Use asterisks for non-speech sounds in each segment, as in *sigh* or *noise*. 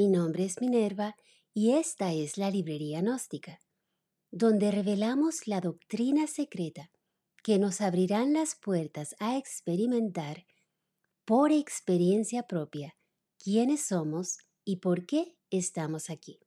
Mi nombre es Minerva y esta es la Librería Gnóstica, donde revelamos la doctrina secreta que nos abrirán las puertas a experimentar por experiencia propia quiénes somos y por qué estamos aquí.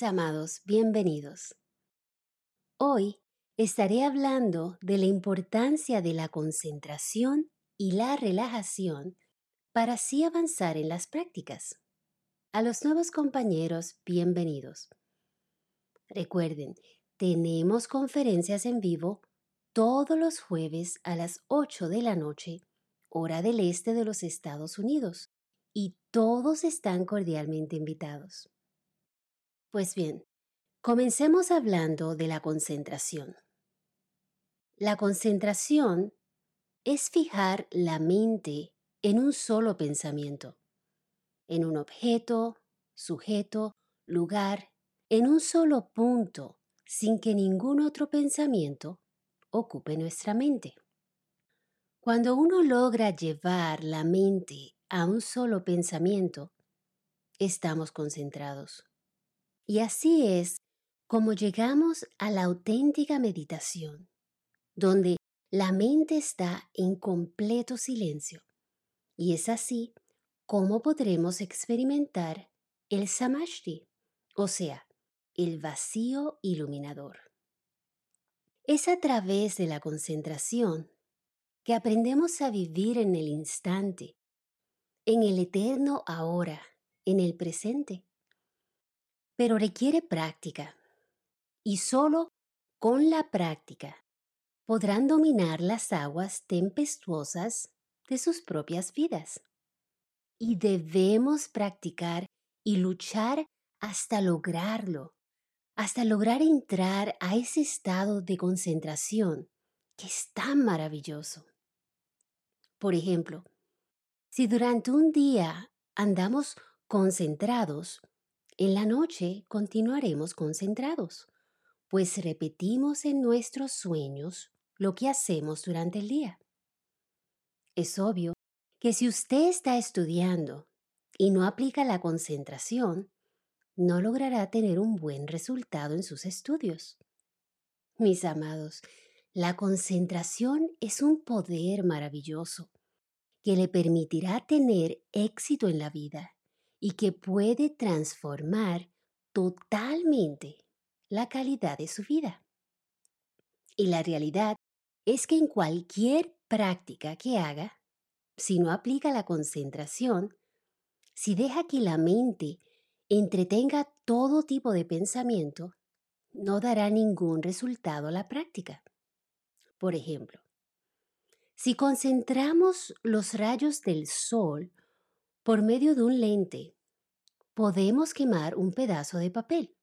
Amados, bienvenidos. Hoy estaré hablando de la importancia de la concentración y la relajación para así avanzar en las prácticas. A los nuevos compañeros, bienvenidos. Recuerden, tenemos conferencias en vivo todos los jueves a las 8 de la noche, hora del este de los Estados Unidos, y todos están cordialmente invitados. Pues bien, comencemos hablando de la concentración. La concentración es fijar la mente en un solo pensamiento, en un objeto, sujeto, lugar, en un solo punto, sin que ningún otro pensamiento ocupe nuestra mente. Cuando uno logra llevar la mente a un solo pensamiento, estamos concentrados. Y así es como llegamos a la auténtica meditación, donde la mente está en completo silencio. Y es así como podremos experimentar el samashti, o sea, el vacío iluminador. Es a través de la concentración que aprendemos a vivir en el instante, en el eterno ahora, en el presente pero requiere práctica. Y solo con la práctica podrán dominar las aguas tempestuosas de sus propias vidas. Y debemos practicar y luchar hasta lograrlo, hasta lograr entrar a ese estado de concentración que es tan maravilloso. Por ejemplo, si durante un día andamos concentrados, en la noche continuaremos concentrados, pues repetimos en nuestros sueños lo que hacemos durante el día. Es obvio que si usted está estudiando y no aplica la concentración, no logrará tener un buen resultado en sus estudios. Mis amados, la concentración es un poder maravilloso que le permitirá tener éxito en la vida y que puede transformar totalmente la calidad de su vida. Y la realidad es que en cualquier práctica que haga, si no aplica la concentración, si deja que la mente entretenga todo tipo de pensamiento, no dará ningún resultado a la práctica. Por ejemplo, si concentramos los rayos del sol por medio de un lente, podemos quemar un pedazo de papel,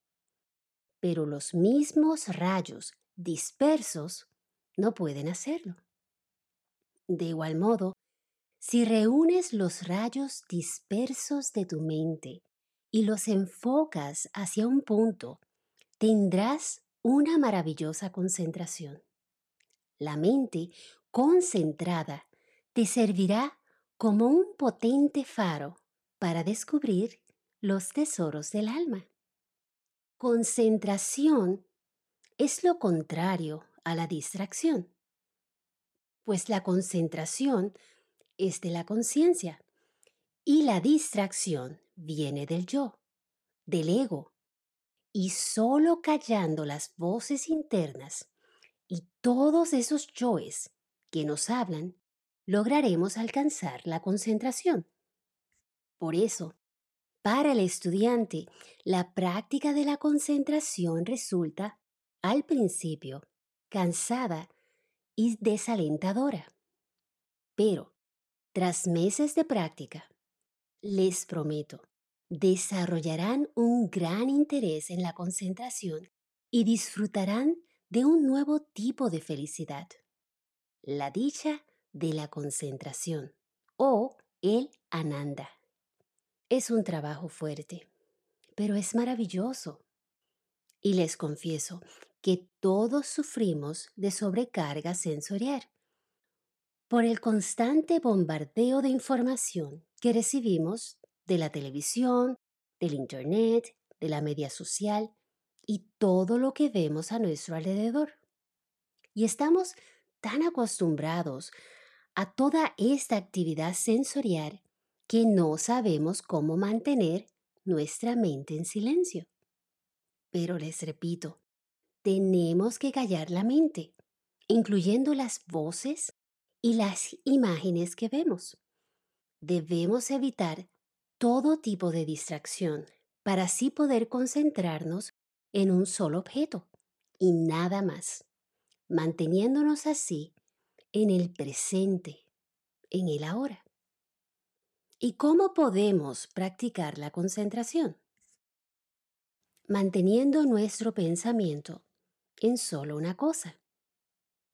pero los mismos rayos dispersos no pueden hacerlo. De igual modo, si reúnes los rayos dispersos de tu mente y los enfocas hacia un punto, tendrás una maravillosa concentración. La mente concentrada te servirá como un potente faro para descubrir los tesoros del alma. Concentración es lo contrario a la distracción, pues la concentración es de la conciencia y la distracción viene del yo, del ego, y solo callando las voces internas y todos esos yoes que nos hablan, lograremos alcanzar la concentración. Por eso, para el estudiante, la práctica de la concentración resulta, al principio, cansada y desalentadora. Pero, tras meses de práctica, les prometo, desarrollarán un gran interés en la concentración y disfrutarán de un nuevo tipo de felicidad, la dicha de la concentración o el ananda. Es un trabajo fuerte, pero es maravilloso. Y les confieso que todos sufrimos de sobrecarga sensorial por el constante bombardeo de información que recibimos de la televisión, del Internet, de la media social y todo lo que vemos a nuestro alrededor. Y estamos tan acostumbrados a toda esta actividad sensorial que no sabemos cómo mantener nuestra mente en silencio. Pero les repito, tenemos que callar la mente, incluyendo las voces y las imágenes que vemos. Debemos evitar todo tipo de distracción para así poder concentrarnos en un solo objeto y nada más, manteniéndonos así en el presente, en el ahora. ¿Y cómo podemos practicar la concentración? Manteniendo nuestro pensamiento en solo una cosa.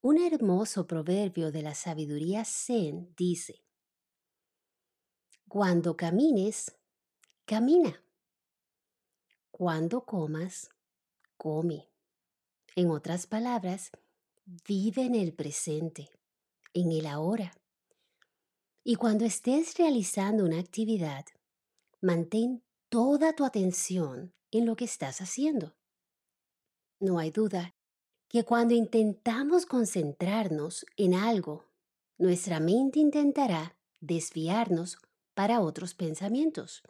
Un hermoso proverbio de la sabiduría zen dice, Cuando camines, camina. Cuando comas, come. En otras palabras, vive en el presente, en el ahora. Y cuando estés realizando una actividad, mantén toda tu atención en lo que estás haciendo. No hay duda que cuando intentamos concentrarnos en algo, nuestra mente intentará desviarnos para otros pensamientos,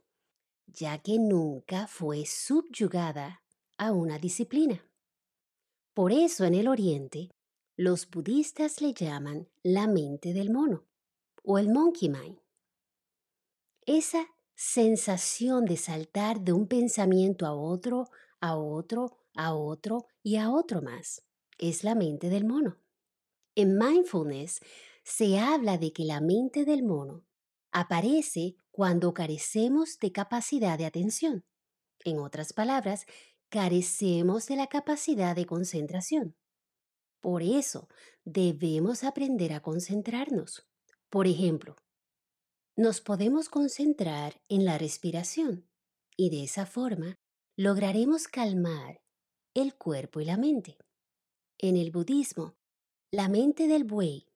ya que nunca fue subyugada a una disciplina. Por eso en el Oriente, los budistas le llaman la mente del mono o el monkey mind. Esa sensación de saltar de un pensamiento a otro, a otro, a otro y a otro más es la mente del mono. En mindfulness se habla de que la mente del mono aparece cuando carecemos de capacidad de atención. En otras palabras, carecemos de la capacidad de concentración. Por eso, debemos aprender a concentrarnos. Por ejemplo, nos podemos concentrar en la respiración y de esa forma lograremos calmar el cuerpo y la mente. En el budismo, la mente del buey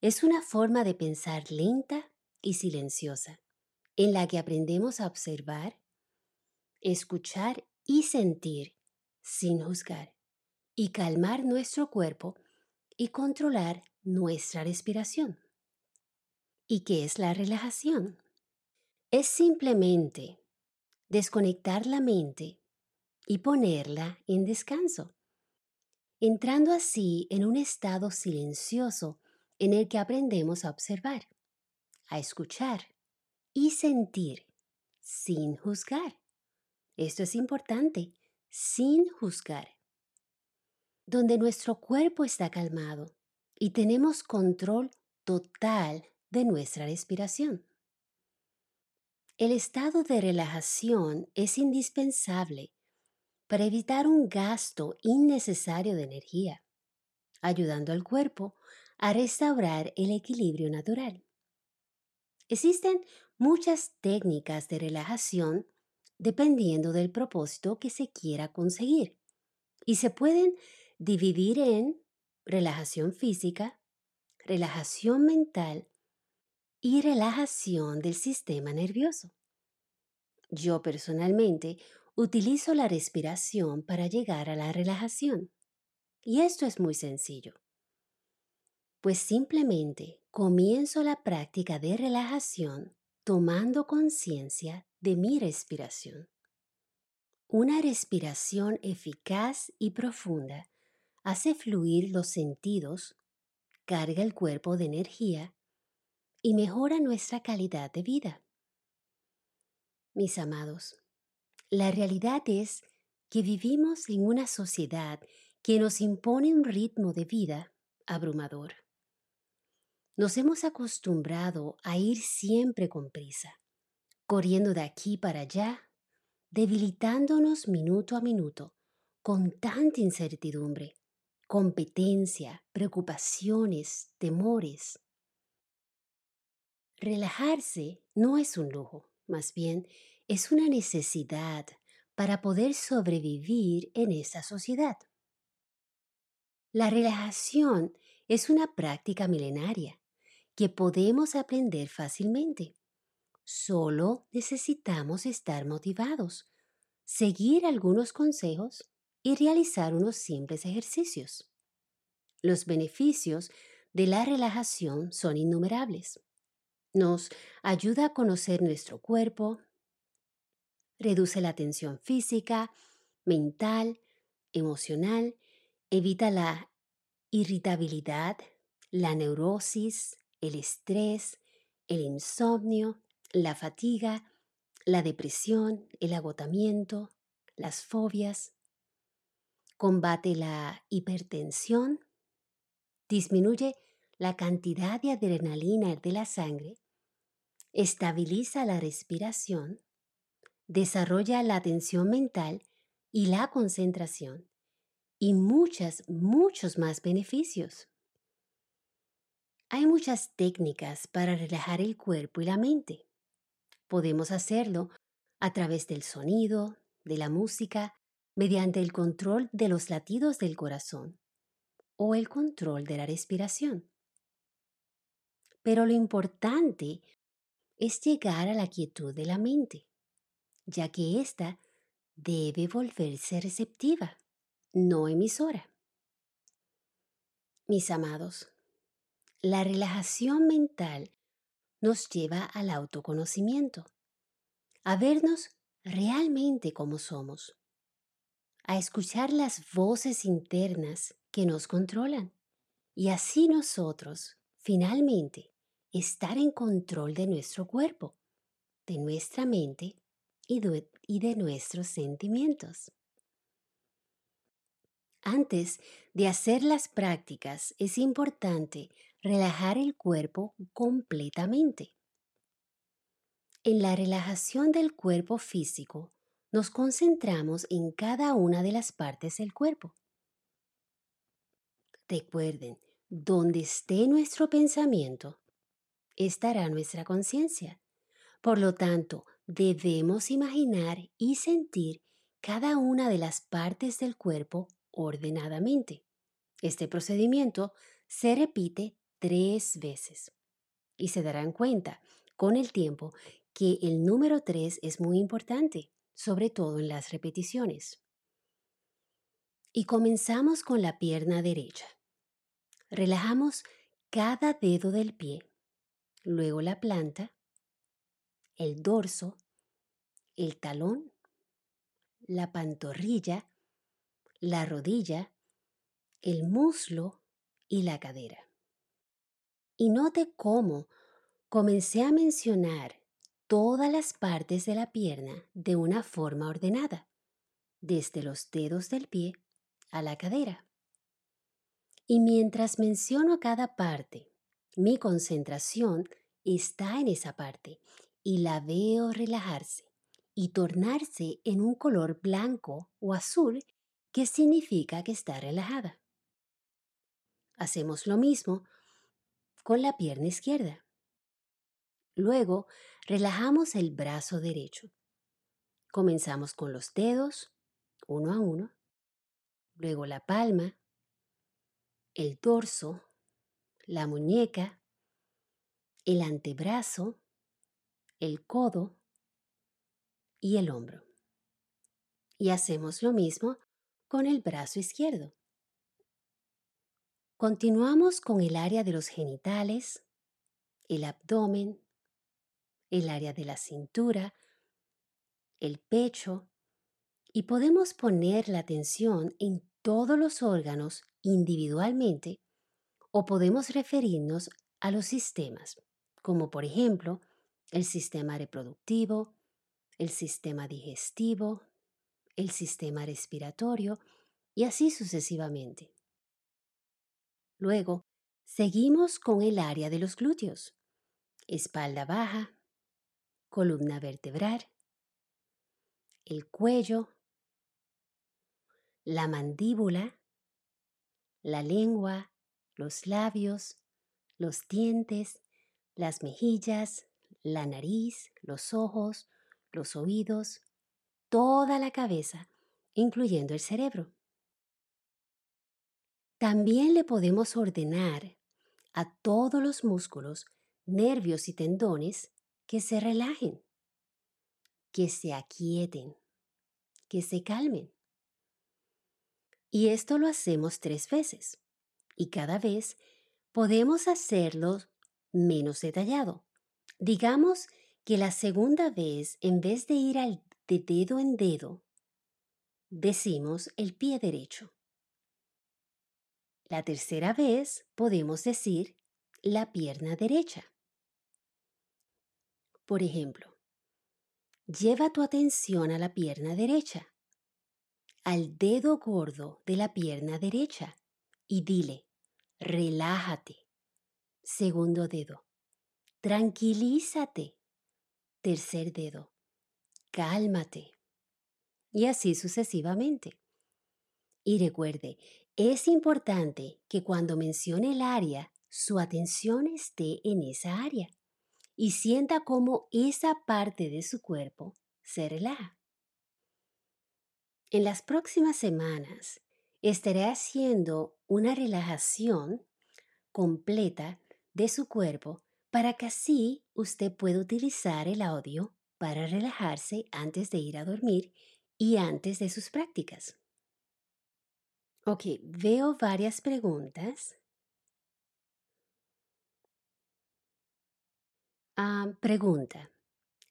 es una forma de pensar lenta y silenciosa, en la que aprendemos a observar, escuchar y sentir sin juzgar, y calmar nuestro cuerpo y controlar nuestra respiración. ¿Y qué es la relajación? Es simplemente desconectar la mente y ponerla en descanso entrando así en un estado silencioso en el que aprendemos a observar, a escuchar y sentir sin juzgar. Esto es importante, sin juzgar. Donde nuestro cuerpo está calmado y tenemos control total de nuestra respiración. El estado de relajación es indispensable para evitar un gasto innecesario de energía, ayudando al cuerpo a restaurar el equilibrio natural. Existen muchas técnicas de relajación dependiendo del propósito que se quiera conseguir y se pueden dividir en relajación física, relajación mental y relajación del sistema nervioso. Yo personalmente utilizo la respiración para llegar a la relajación. Y esto es muy sencillo. Pues simplemente comienzo la práctica de relajación tomando conciencia de mi respiración. Una respiración eficaz y profunda hace fluir los sentidos, carga el cuerpo de energía y mejora nuestra calidad de vida. Mis amados, la realidad es que vivimos en una sociedad que nos impone un ritmo de vida abrumador. Nos hemos acostumbrado a ir siempre con prisa, corriendo de aquí para allá, debilitándonos minuto a minuto con tanta incertidumbre, competencia, preocupaciones, temores. Relajarse no es un lujo, más bien es una necesidad para poder sobrevivir en esta sociedad. La relajación es una práctica milenaria que podemos aprender fácilmente. Solo necesitamos estar motivados, seguir algunos consejos y realizar unos simples ejercicios. Los beneficios de la relajación son innumerables. Nos ayuda a conocer nuestro cuerpo, reduce la tensión física, mental, emocional, evita la irritabilidad, la neurosis, el estrés, el insomnio, la fatiga, la depresión, el agotamiento, las fobias. Combate la hipertensión, disminuye la cantidad de adrenalina de la sangre, estabiliza la respiración, desarrolla la atención mental y la concentración y muchas, muchos más beneficios. Hay muchas técnicas para relajar el cuerpo y la mente. Podemos hacerlo a través del sonido, de la música, mediante el control de los latidos del corazón o el control de la respiración. Pero lo importante es llegar a la quietud de la mente ya que ésta debe volverse receptiva, no emisora. Mis amados, la relajación mental nos lleva al autoconocimiento, a vernos realmente como somos, a escuchar las voces internas que nos controlan y así nosotros, finalmente, estar en control de nuestro cuerpo, de nuestra mente y de, nuestros sentimientos. Antes de hacer las prácticas es importante relajar el cuerpo completamente. En la relajación del cuerpo físico nos concentramos en cada una de las partes del cuerpo. Recuerden, donde esté nuestro pensamiento, estará nuestra conciencia. Por lo tanto, debemos imaginar y sentir cada una de las partes del cuerpo ordenadamente. Este procedimiento se repite tres veces y se darán cuenta con el tiempo que el número tres es muy importante, sobre todo en las repeticiones. Y comenzamos con la pierna derecha. Relajamos cada dedo del pie, luego la planta, el dorso, el talón, la pantorrilla, la rodilla, el muslo y la cadera. Y note cómo comencé a mencionar todas las partes de la pierna de una forma ordenada, desde los dedos del pie a la cadera. Y mientras menciono cada parte, mi concentración está en esa parte y la veo relajarse y tornarse en un color blanco o azul que significa que está relajada. Hacemos lo mismo con la pierna izquierda. Luego relajamos el brazo derecho. Comenzamos con los dedos, uno a uno, luego la palma, el dorso, la muñeca, el antebrazo, el codo y el hombro. Y hacemos lo mismo con el brazo izquierdo. Continuamos con el área de los genitales, el abdomen, el área de la cintura, el pecho, y podemos poner la atención en todos los órganos individualmente o podemos referirnos a los sistemas, como por ejemplo el sistema reproductivo, el sistema digestivo, el sistema respiratorio y así sucesivamente. Luego, seguimos con el área de los glúteos, espalda baja, columna vertebral, el cuello, la mandíbula, la lengua, los labios, los dientes, las mejillas, la nariz, los ojos, los oídos, toda la cabeza, incluyendo el cerebro. También le podemos ordenar a todos los músculos, nervios y tendones que se relajen, que se aquieten, que se calmen. Y esto lo hacemos tres veces. Y cada vez podemos hacerlo menos detallado. Digamos que la segunda vez, en vez de ir al de dedo en dedo, decimos el pie derecho. La tercera vez podemos decir la pierna derecha. Por ejemplo, lleva tu atención a la pierna derecha, al dedo gordo de la pierna derecha y dile, relájate. Segundo dedo, tranquilízate. Tercer dedo, cálmate. Y así sucesivamente. Y recuerde, es importante que cuando mencione el área, su atención esté en esa área y sienta cómo esa parte de su cuerpo se relaja. En las próximas semanas estaré haciendo una relajación completa de su cuerpo para que así usted pueda utilizar el audio para relajarse antes de ir a dormir y antes de sus prácticas. Ok, veo varias preguntas. Ah, pregunta.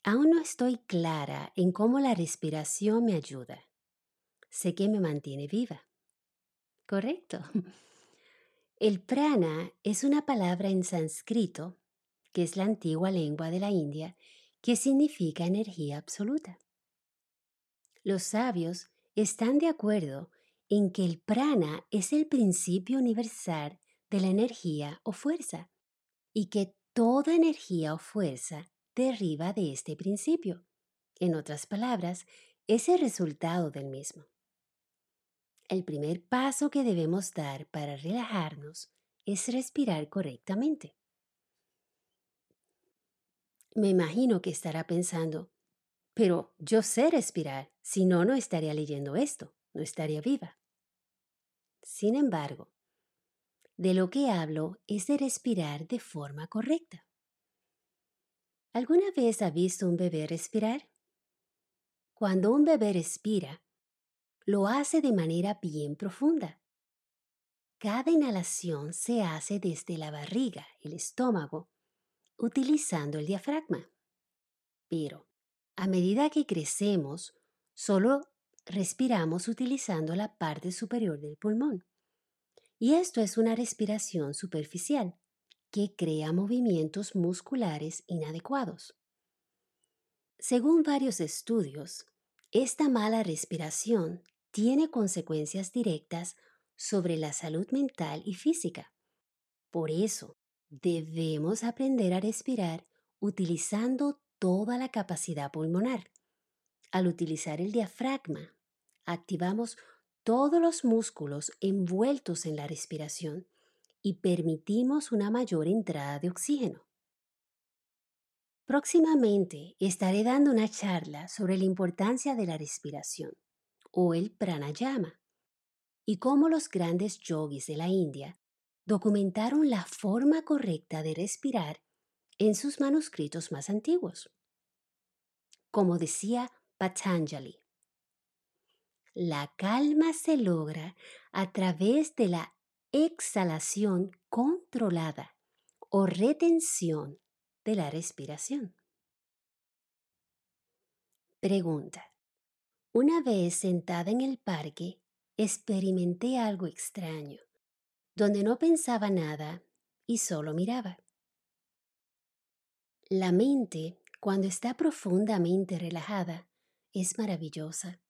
Aún no estoy clara en cómo la respiración me ayuda. Sé que me mantiene viva. Correcto. *laughs* El prana es una palabra en sánscrito, que es la antigua lengua de la India, que significa energía absoluta. Los sabios están de acuerdo en que el prana es el principio universal de la energía o fuerza y que toda energía o fuerza deriva de este principio. En otras palabras, es el resultado del mismo. El primer paso que debemos dar para relajarnos es respirar correctamente. Me imagino que estará pensando, pero yo sé respirar, si no, no estaría leyendo esto, no estaría viva. Sin embargo, de lo que hablo es de respirar de forma correcta. ¿Alguna vez ha visto un bebé respirar? Cuando un bebé respira, lo hace de manera bien profunda. Cada inhalación se hace desde la barriga, el estómago, utilizando el diafragma. Pero, a medida que crecemos, solo respiramos utilizando la parte superior del pulmón. Y esto es una respiración superficial que crea movimientos musculares inadecuados. Según varios estudios, esta mala respiración tiene consecuencias directas sobre la salud mental y física. Por eso, debemos aprender a respirar utilizando toda la capacidad pulmonar. Al utilizar el diafragma, activamos todos los músculos envueltos en la respiración y permitimos una mayor entrada de oxígeno. Próximamente estaré dando una charla sobre la importancia de la respiración o el pranayama y cómo los grandes yogis de la India documentaron la forma correcta de respirar en sus manuscritos más antiguos. Como decía Patanjali, la calma se logra a través de la exhalación controlada o retención de la respiración. Pregunta. Una vez sentada en el parque, experimenté algo extraño, donde no pensaba nada y solo miraba. La mente, cuando está profundamente relajada, es maravillosa.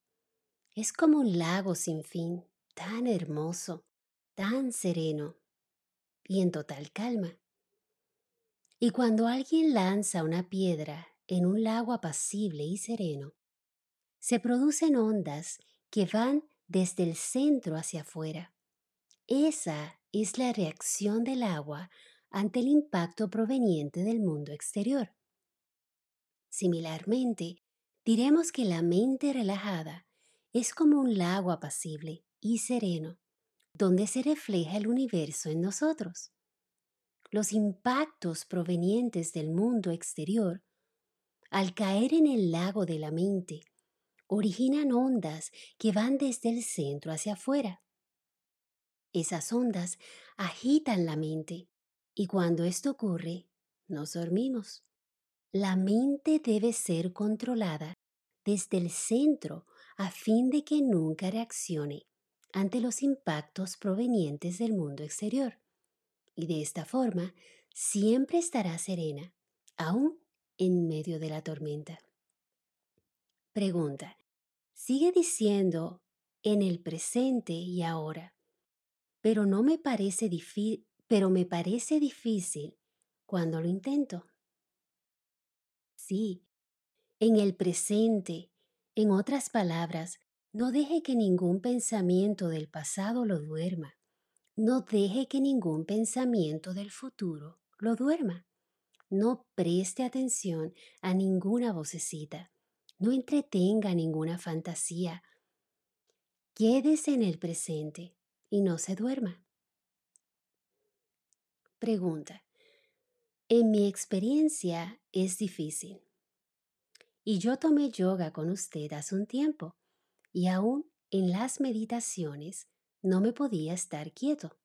Es como un lago sin fin, tan hermoso, tan sereno y en total calma. Y cuando alguien lanza una piedra en un lago apacible y sereno, se producen ondas que van desde el centro hacia afuera. Esa es la reacción del agua ante el impacto proveniente del mundo exterior. Similarmente, diremos que la mente relajada es como un lago apacible y sereno, donde se refleja el universo en nosotros. Los impactos provenientes del mundo exterior, al caer en el lago de la mente, originan ondas que van desde el centro hacia afuera. Esas ondas agitan la mente y cuando esto ocurre, nos dormimos. La mente debe ser controlada desde el centro a fin de que nunca reaccione ante los impactos provenientes del mundo exterior. Y de esta forma siempre estará serena, aún en medio de la tormenta. Pregunta. Sigue diciendo en el presente y ahora, pero no me parece difícil, pero me parece difícil cuando lo intento. Sí, en el presente, en otras palabras, no deje que ningún pensamiento del pasado lo duerma. No deje que ningún pensamiento del futuro lo duerma. No preste atención a ninguna vocecita. No entretenga ninguna fantasía. Quédese en el presente y no se duerma. Pregunta. En mi experiencia es difícil. Y yo tomé yoga con usted hace un tiempo y aún en las meditaciones no me podía estar quieto.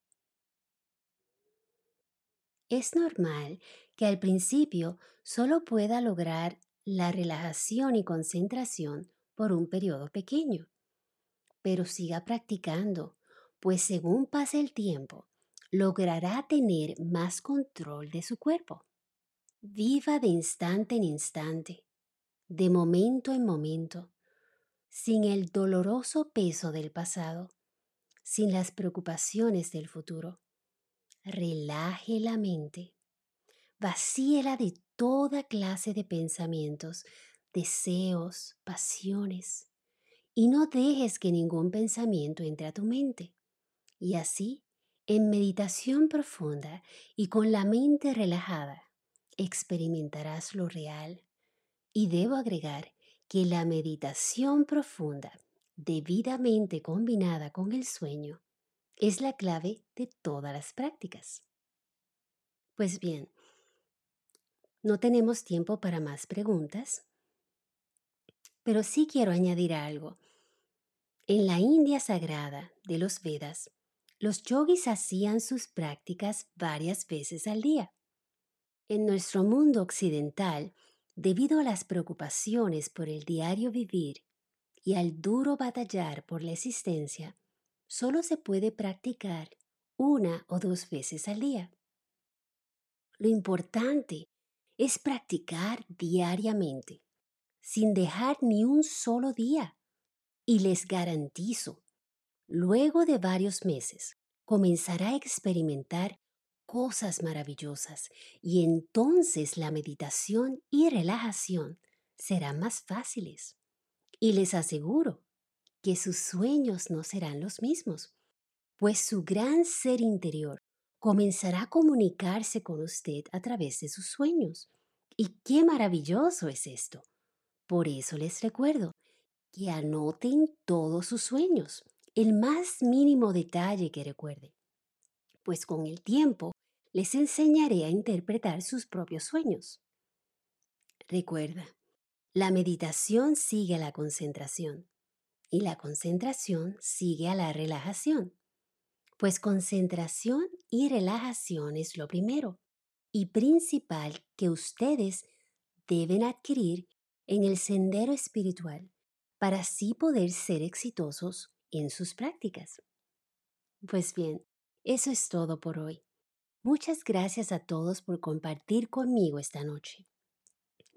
Es normal que al principio solo pueda lograr la relajación y concentración por un periodo pequeño, pero siga practicando, pues según pase el tiempo, logrará tener más control de su cuerpo. Viva de instante en instante, de momento en momento, sin el doloroso peso del pasado, sin las preocupaciones del futuro. Relaje la mente. Vacíela de toda clase de pensamientos, deseos, pasiones. Y no dejes que ningún pensamiento entre a tu mente. Y así, en meditación profunda y con la mente relajada, experimentarás lo real. Y debo agregar que la meditación profunda, debidamente combinada con el sueño, es la clave de todas las prácticas. Pues bien, no tenemos tiempo para más preguntas, pero sí quiero añadir algo. En la India sagrada de los Vedas, los yogis hacían sus prácticas varias veces al día. En nuestro mundo occidental, debido a las preocupaciones por el diario vivir y al duro batallar por la existencia, solo se puede practicar una o dos veces al día. Lo importante es practicar diariamente, sin dejar ni un solo día. Y les garantizo, luego de varios meses, comenzará a experimentar cosas maravillosas y entonces la meditación y relajación serán más fáciles. Y les aseguro que sus sueños no serán los mismos, pues su gran ser interior comenzará a comunicarse con usted a través de sus sueños. Y qué maravilloso es esto. Por eso les recuerdo que anoten todos sus sueños, el más mínimo detalle que recuerde, pues con el tiempo les enseñaré a interpretar sus propios sueños. Recuerda, la meditación sigue a la concentración y la concentración sigue a la relajación. Pues concentración y relajación es lo primero y principal que ustedes deben adquirir en el sendero espiritual para así poder ser exitosos en sus prácticas. Pues bien, eso es todo por hoy. Muchas gracias a todos por compartir conmigo esta noche.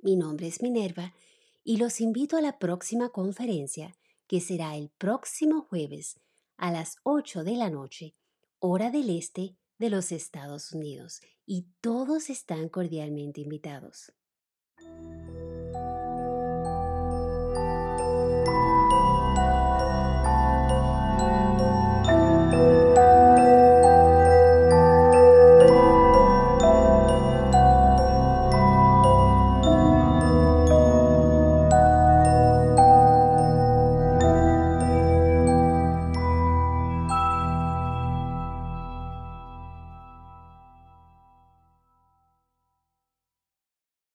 Mi nombre es Minerva y los invito a la próxima conferencia que será el próximo jueves a las 8 de la noche, hora del este de los Estados Unidos, y todos están cordialmente invitados.